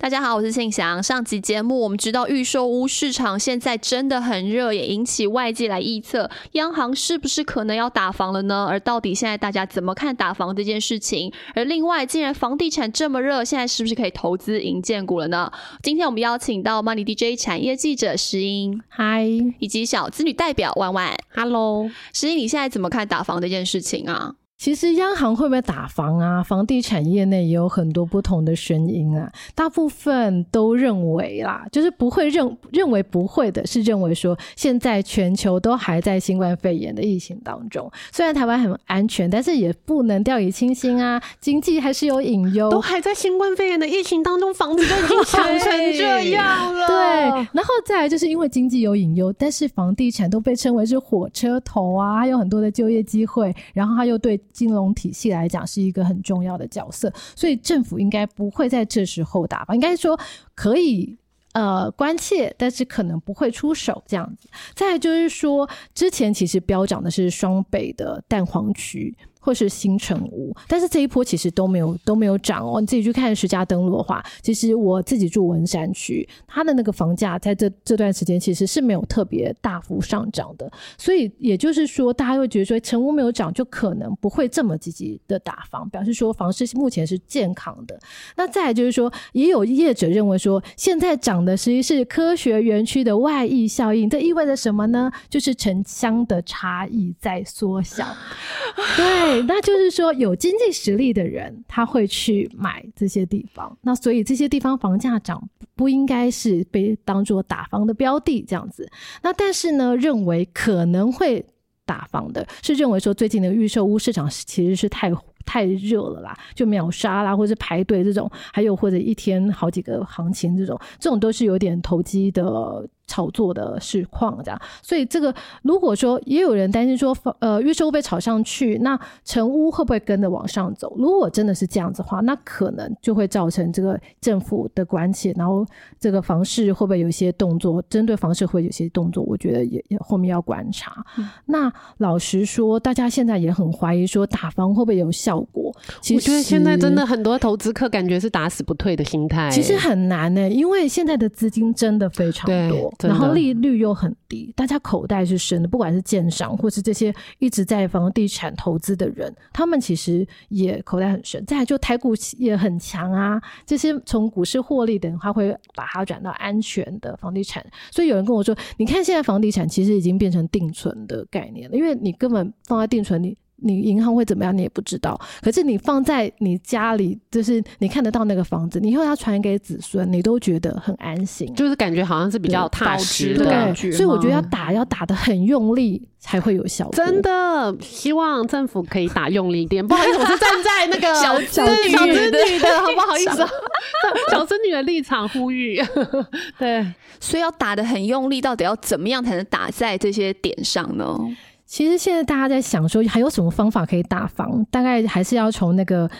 大家好，我是庆祥。上集节目我们知道预售屋市场现在真的很热，也引起外界来预测央行是不是可能要打房了呢？而到底现在大家怎么看打房这件事情？而另外，既然房地产这么热，现在是不是可以投资银建股了呢？今天我们邀请到 Money DJ 产业记者石英，嗨，以及小资女代表万万，Hello，石英，你现在怎么看打房这件事情啊？其实央行会不会打房啊？房地产业内也有很多不同的声音啊。大部分都认为啦，就是不会认认为不会的，是认为说现在全球都还在新冠肺炎的疫情当中。虽然台湾很安全，但是也不能掉以轻心啊。经济还是有隐忧，都还在新冠肺炎的疫情当中，房子都已经涨成这样了。对，然后再来就是因为经济有隐忧，但是房地产都被称为是火车头啊，还有很多的就业机会，然后他又对。金融体系来讲是一个很重要的角色，所以政府应该不会在这时候打吧？应该说可以呃关切，但是可能不会出手这样子。再就是说，之前其实飙涨的是双倍的蛋黄区。或是新城屋，但是这一波其实都没有都没有涨哦。你自己去看实价登录的话，其实我自己住文山区，它的那个房价在这这段时间其实是没有特别大幅上涨的。所以也就是说，大家会觉得说，成屋没有涨，就可能不会这么积极的打房，表示说房市目前是健康的。那再就是说，也有业者认为说，现在涨的实际是科学园区的外溢效应，这意味着什么呢？就是城乡的差异在缩小，对。对，那就是说有经济实力的人，他会去买这些地方。那所以这些地方房价涨，不应该是被当做打房的标的这样子。那但是呢，认为可能会打房的，是认为说最近的预售屋市场其实是太太热了啦，就秒杀啦，或者排队这种，还有或者一天好几个行情这种，这种都是有点投机的。炒作的市况这样，所以这个如果说也有人担心说，呃，预售被炒上去，那成屋会不会跟着往上走？如果真的是这样子的话，那可能就会造成这个政府的关切，然后这个房市会不会有一些动作？针对房市会有些动作，我觉得也也后面要观察。那老实说，大家现在也很怀疑说打房会不会有效果？其实我觉得现在真的很多投资客感觉是打死不退的心态。其实很难呢，因为现在的资金真的非常多。然后利率又很低，大家口袋是深的，不管是建商或是这些一直在房地产投资的人，他们其实也口袋很深。再来就台股也很强啊，这些从股市获利的，他会把它转到安全的房地产。所以有人跟我说，你看现在房地产其实已经变成定存的概念了，因为你根本放在定存里。你银行会怎么样？你也不知道。可是你放在你家里，就是你看得到那个房子，你以后要传给子孙，你都觉得很安心，就是感觉好像是比较踏实的感觉。所以我觉得要打，要打的很用力才会有效果。真的，希望政府可以打用力一点。不好意思，我是站在那个 小小小子女的，好不好意思？小子女的 立场呼吁。对，所以要打的很用力，到底要怎么样才能打在这些点上呢？其实现在大家在想说，还有什么方法可以打房？大概还是要从那个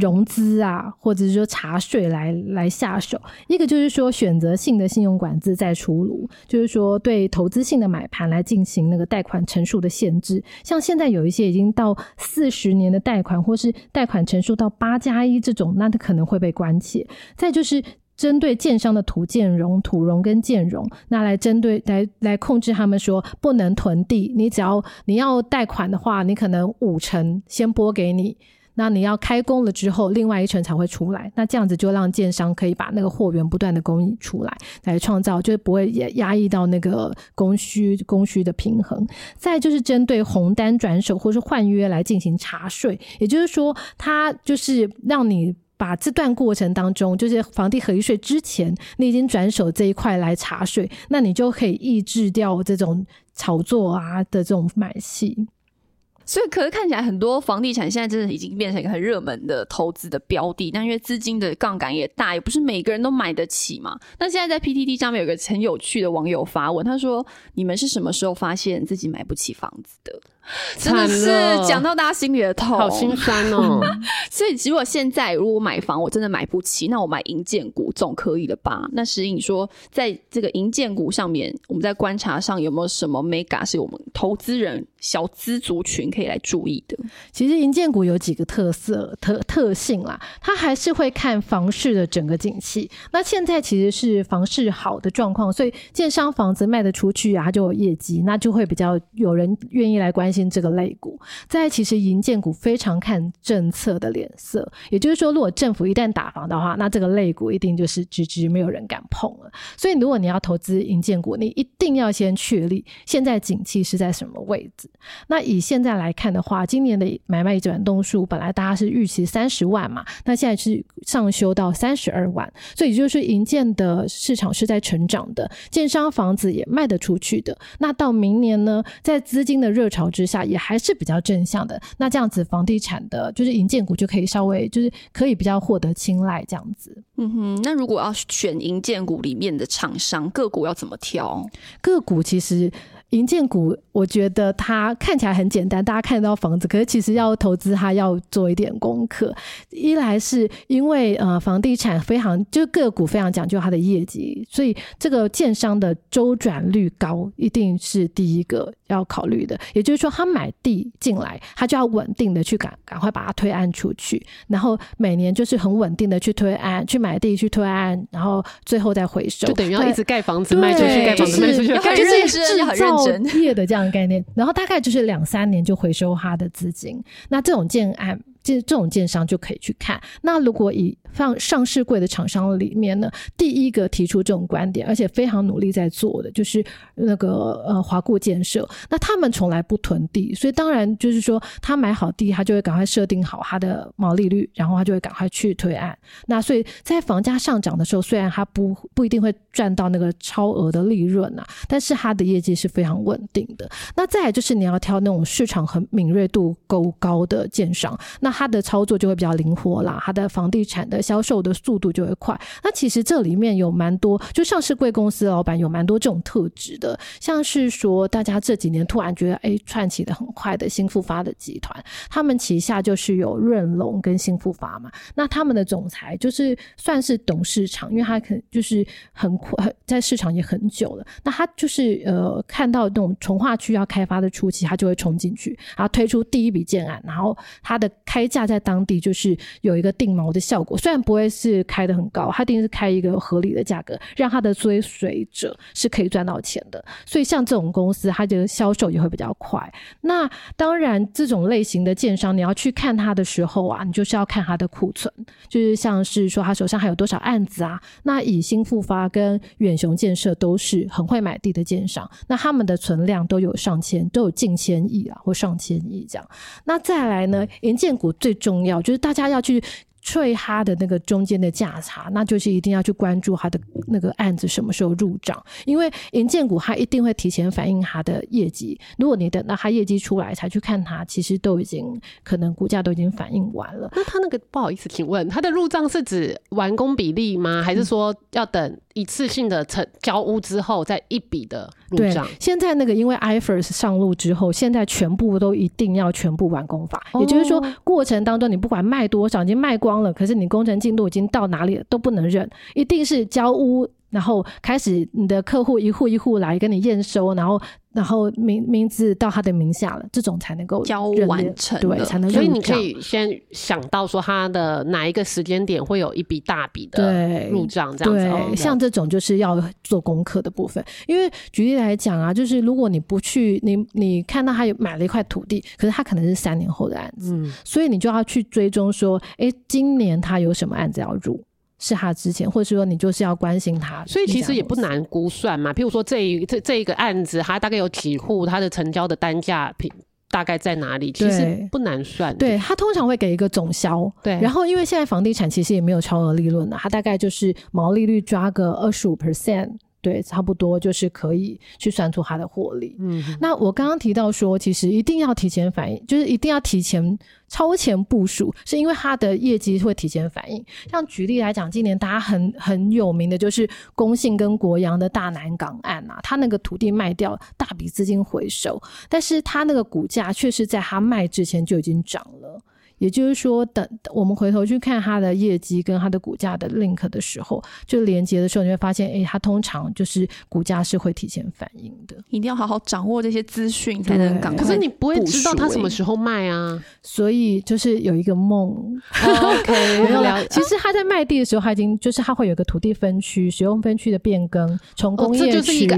融资啊，或者是说查税来来下手。一个就是说选择性的信用管制再出炉，就是说对投资性的买盘来进行那个贷款成数的限制。像现在有一些已经到四十年的贷款，或是贷款成数到八加一这种，那它可能会被关切。再就是。针对建商的土建融、土融跟建融，那来针对来来控制他们说不能囤地。你只要你要贷款的话，你可能五成先拨给你，那你要开工了之后，另外一成才会出来。那这样子就让建商可以把那个货源不断的供应出来，来创造就不会也压抑到那个供需供需的平衡。再就是针对红单转手或是换约来进行查税，也就是说，它就是让你。把这段过程当中，就是房地合一税之前，你已经转手这一块来查税，那你就可以抑制掉这种炒作啊的这种买气。所以，可是看起来很多房地产现在真的已经变成一个很热门的投资的标的，但因为资金的杠杆也大，也不是每个人都买得起嘛。那现在在 PTT 上面有个很有趣的网友发问，他说：“你们是什么时候发现自己买不起房子的？” 真的是讲到大家心里的痛，好心酸哦。所以，如果现在如果买房我真的买不起，那我买银建股总可以了吧？那石颖说，在这个银建股上面，我们在观察上有没有什么 mega 是我们投资人小资族群可以来注意的？其实银建股有几个特色特特性啦，它还是会看房市的整个景气。那现在其实是房市好的状况，所以建商房子卖得出去啊，它就有业绩，那就会比较有人愿意来关心这个类股。在其实银建股非常看政策的脸色，也就是说，如果政府一旦打房的话，那这个类股一定就是直直没有人敢碰了。所以如果你要投资银建股，你一定要先确立现在景气是在什么位置。那以现在来看的话，今年的买卖转动数本来大家是预期三十万嘛，那现在是上修到三十二万，所以就是银建的市场是在成长的，建商房子也卖得出去的。那到明年呢，在资金的热潮之下，也还是比较正向的。那这样子，房地产的就是银建股就可以稍微就是可以比较获得青睐这样子。嗯哼，那如果要选银建股里面的厂商个股要怎么挑？个股其实。银建股，我觉得它看起来很简单，大家看得到房子，可是其实要投资它要做一点功课。一来是因为呃房地产非常就个股非常讲究它的业绩，所以这个建商的周转率高，一定是第一个要考虑的。也就是说，他买地进来，他就要稳定的去赶赶快把它推案出去，然后每年就是很稳定的去推案，去买地去推案，然后最后再回收，就等于要一直盖房子卖出去，盖房子卖出去，就是制造。业的这样的概念，然后大概就是两三年就回收他的资金，那这种建案。这这种建商就可以去看。那如果以上上市柜的厂商里面呢，第一个提出这种观点，而且非常努力在做的，就是那个呃华固建设。那他们从来不囤地，所以当然就是说，他买好地，他就会赶快设定好他的毛利率，然后他就会赶快去推案。那所以在房价上涨的时候，虽然他不不一定会赚到那个超额的利润啊，但是他的业绩是非常稳定的。那再来就是你要挑那种市场很敏锐度够高的建商，那它的操作就会比较灵活啦，它的房地产的销售的速度就会快。那其实这里面有蛮多，就上市贵公司老板有蛮多这种特质的，像是说大家这几年突然觉得哎串起的很快的新复发的集团，他们旗下就是有润龙跟新复发嘛。那他们的总裁就是算是懂市场，因为他可就是很快在市场也很久了。那他就是呃看到那种从化区要开发的初期，他就会冲进去，然后推出第一笔建案，然后他的开开价在当地就是有一个定锚的效果，虽然不会是开的很高，它一定是开一个合理的价格，让它的追随者是可以赚到钱的。所以像这种公司，它的销售也会比较快。那当然，这种类型的建商，你要去看它的时候啊，你就是要看它的库存，就是像是说他手上还有多少案子啊。那以新复发跟远雄建设都是很会买地的建商，那他们的存量都有上千，都有近千亿啊，或上千亿这样。那再来呢，银建股。最重要就是大家要去。吹它的那个中间的价差，那就是一定要去关注它的那个案子什么时候入账，因为银建股它一定会提前反映它的业绩。如果你等到它业绩出来才去看它，其实都已经可能股价都已经反映完了。那它那个不好意思，请问它的入账是指完工比例吗？还是说要等一次性的成交屋之后再一笔的入账？现在那个因为 iFirst 上路之后，现在全部都一定要全部完工法，也就是说过程当中你不管卖多少，已经卖光。了，可是你工程进度已经到哪里了都不能忍，一定是交屋，然后开始你的客户一户一户来跟你验收，然后然后名名字到他的名下了，这种才能够交完成，对，才能。所以你可以先想到说他的哪一个时间点会有一笔大笔的入账，这样子。像这种就是要做功课的部分，因为举例来讲啊，就是如果你不去，你你看到他有买了一块土地，可是他可能是三年后的案子，所以你就要去追踪说，哎，今年他有什么案子要入。是他之前，或者说你就是要关心他，所以其实也不难估算嘛。譬如说这一这这一个案子，它大概有几户，它的成交的单价平大概在哪里？其实不难算。对他通常会给一个总销，对。然后因为现在房地产其实也没有超额利润的，它大概就是毛利率抓个二十五 percent。对，差不多就是可以去算出它的获利。嗯，那我刚刚提到说，其实一定要提前反应，就是一定要提前超前部署，是因为它的业绩会提前反应。像举例来讲，今年大家很很有名的就是工信跟国阳的大南港案啊，它那个土地卖掉，大笔资金回收，但是它那个股价却是在它卖之前就已经涨了。也就是说，等我们回头去看它的业绩跟它的股价的 link 的时候，就连接的时候，你会发现，哎，它通常就是股价是会提前反应的。一定要好好掌握这些资讯，才能赶快。可是你不会知道它什么时候卖啊？所以就是有一个梦，OK，没有啦了。其实他在卖地的时候，他已经就是他会有一个土地分区、使用分区的变更，从工业区、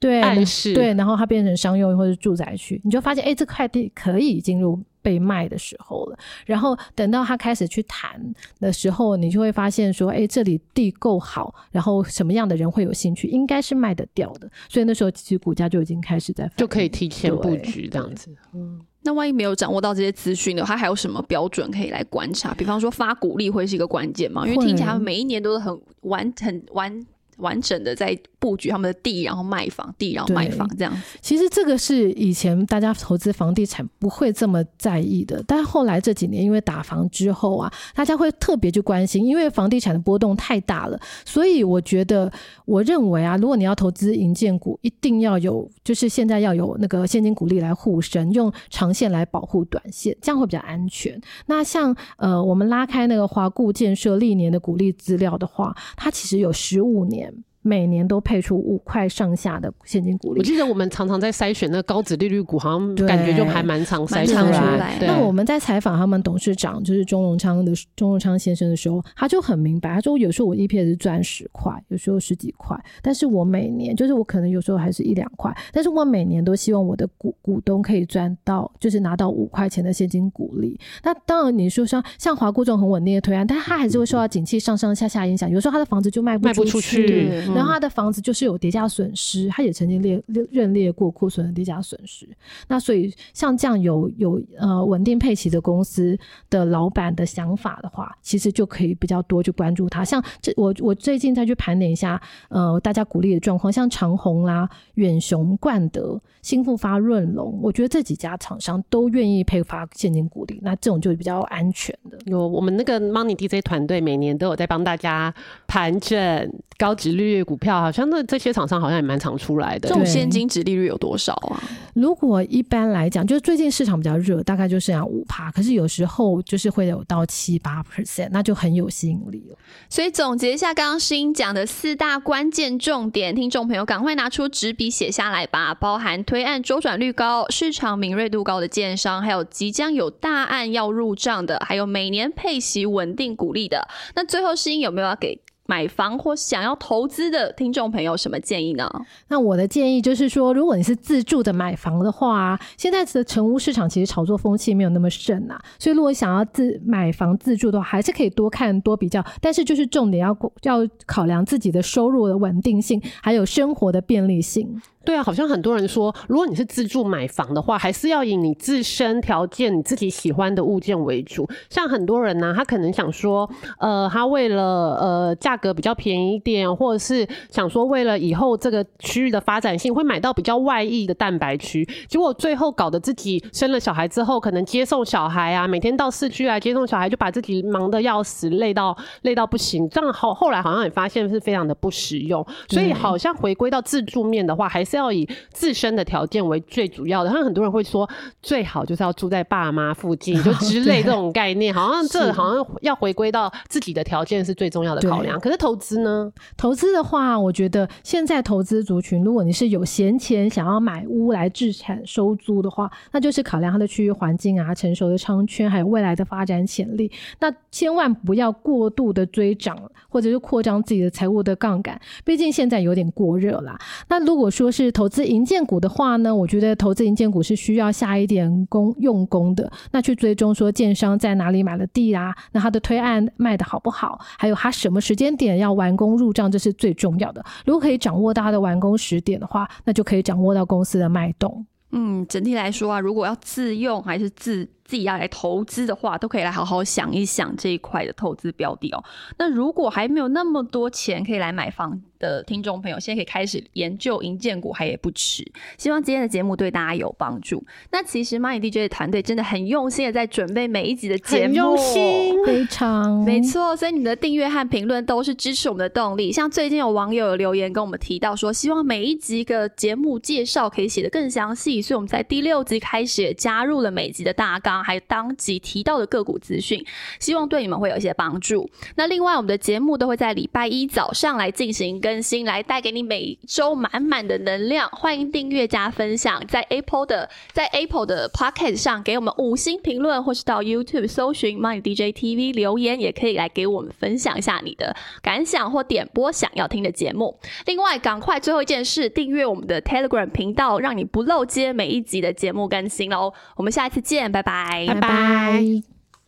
对暗示对，然后它变成商用或者住宅区，你就发现哎，这块地可以进入。被卖的时候了，然后等到他开始去谈的时候，你就会发现说，哎，这里地够好，然后什么样的人会有兴趣，应该是卖得掉的，所以那时候其实股价就已经开始在就可以提前布局这样子。嗯那万一没有掌握到这些资讯的，他还有什么标准可以来观察？比方说发股利会是一个关键吗？因为听起来每一年都是很完很完完整的在布局他们的地，然后卖房，地然后卖房这样子。其实这个是以前大家投资房地产不会这么在意的，但后来这几年因为打房之后啊，大家会特别去关心，因为房地产的波动太大了，所以我觉得，我认为啊，如果你要投资银建股，一定要有，就是现在要有那个现金股利来护身，用长线来保护短线，这样会比较安全。那像呃，我们拉开那个华固建设历年的股利资料的话，它其实有十五年。每年都配出五块上下的现金股利我，记得我们常常在筛选那高值利率股，好像感觉就还蛮常筛选出出来对，那我们在采访他们董事长，就是钟荣昌的钟荣昌先生的时候，他就很明白，他说有时候我 EPS 赚十块，有时候十几块，但是我每年就是我可能有时候还是一两块，但是我每年都希望我的股股东可以赚到，就是拿到五块钱的现金股利。那当然你说像像华固这种很稳定的推案，但他还是会受到景气上上下下影响，有时候他的房子就卖不卖不出去，去，嗯然后他的房子就是有跌价损失，他也曾经列列认列过库存的跌价损失。那所以像这样有有呃稳定配齐的公司的老板的想法的话，其实就可以比较多去关注它。像这我我最近再去盘点一下，呃，大家鼓励的状况，像长虹啦、远雄、冠德、新复发、润龙，我觉得这几家厂商都愿意配发现金鼓励，那这种就比较安全的。有我们那个 Money DJ 团队每年都有在帮大家盘整高值率股票，好像那这些厂商好像也蛮常出来的这。种现金值利率有多少啊？如果一般来讲，就是最近市场比较热，大概就剩下五趴，可是有时候就是会有到七八 percent，那就很有吸引力了。所以总结一下刚刚诗音讲的四大关键重点，听众朋友赶快拿出纸笔写下来吧。包含推案周转率高、市场敏锐度高的建商，还有即将有大案要入账的，还有每年配息稳定鼓励的。那最后诗音有没有要给买房或想要投资的听众朋友什么建议呢？那我的建议就是说，如果你是自住的买房的话，现在的成屋市场其实炒作风气没有那么盛啊，所以如果想要自买房自住的话，还是可以多看多比较，但是就是重点要要考量自己的收入的稳定性，还有生活的便利性。对啊，好像很多人说，如果你是自住买房的话，还是要以你自身条件、你自己喜欢的物件为主。像很多人呢、他可能想说，呃，他为了呃价格比较便宜一点，或者是想说为了以后这个区域的发展性，会买到比较外溢的蛋白区。结果最后搞得自己生了小孩之后，可能接送小孩啊，每天到市区来接送小孩，就把自己忙得要死，累到累到不行。这样好，后来好像也发现是非常的不实用。所以好像回归到自住面的话，还是要以自身的条件为最主要的。像很多人会说，最好就是要住在爸妈附近，就 之类这种概念，好像这好像要回归到自己的条件是最重要的考量。可是投资呢？投资的话，我觉得现在投资族群，如果你是有闲钱想要买屋来置产收租的话，那就是考量它的区域环境啊、成熟的商圈，还有未来的发展潜力。那千万不要过度的追涨，或者是扩张自己的财务的杠杆，毕竟现在有点过热啦。那如果说是是投资银建股的话呢，我觉得投资银建股是需要下一点功用功的，那去追踪说建商在哪里买了地啊、那他的推案卖的好不好，还有他什么时间点要完工入账，这是最重要的。如果可以掌握到他的完工时点的话，那就可以掌握到公司的脉动。嗯，整体来说啊，如果要自用还是自自己要来投资的话，都可以来好好想一想这一块的投资标的哦。那如果还没有那么多钱可以来买房的听众朋友，现在可以开始研究银建股，还也不迟。希望今天的节目对大家有帮助。那其实 Money DJ 的团队真的很用心的在准备每一集的节目，很用心。非常没错，所以你们的订阅和评论都是支持我们的动力。像最近有网友有留言跟我们提到说，希望每一集的节目介绍可以写得更详细，所以我们在第六集开始也加入了每集的大纲。还有当即提到的个股资讯，希望对你们会有一些帮助。那另外，我们的节目都会在礼拜一早上来进行更新，来带给你每周满满的能量。欢迎订阅加分享，在 Apple 的在 Apple 的 Pocket 上给我们五星评论，或是到 YouTube 搜寻 Money DJ TV 留言，也可以来给我们分享一下你的感想或点播想要听的节目。另外，赶快最后一件事，订阅我们的 Telegram 频道，让你不漏接每一集的节目更新喽。我们下一次见，拜拜拜，拜。